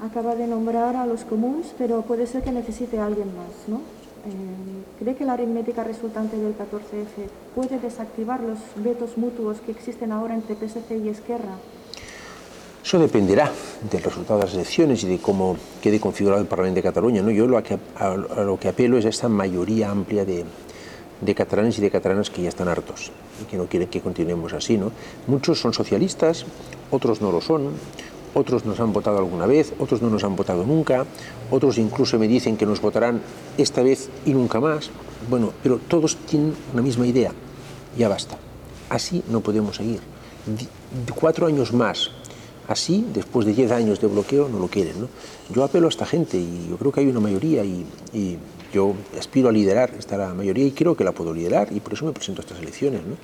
Acaba de nombrar a los comuns, pero puede ser que necesite a alguien más, ¿no? Eh, ¿Cree que la aritmética resultante del 14F puede desactivar los vetos mutuos que existen ahora entre PSC y Esquerra? Eso dependerá del resultado de las elecciones y de cómo quede configurado el Parlamento de Cataluña. ¿no? Yo lo que, a, a lo que apelo es a esta mayoría amplia de, de catalanes y de catalanas que ya están hartos y que no quieren que continuemos así. ¿no? Muchos son socialistas, otros no lo son, otros nos han votado alguna vez, otros no nos han votado nunca, otros incluso me dicen que nos votarán esta vez y nunca más. Bueno, pero todos tienen una misma idea, ya basta. Así no podemos seguir. Cuatro años más, así, después de diez años de bloqueo, no lo quieren. ¿no? Yo apelo a esta gente y yo creo que hay una mayoría y, yo aspiro a liderar esta mayoría y creo que la puedo liderar y por eso me presento a estas elecciones. ¿no?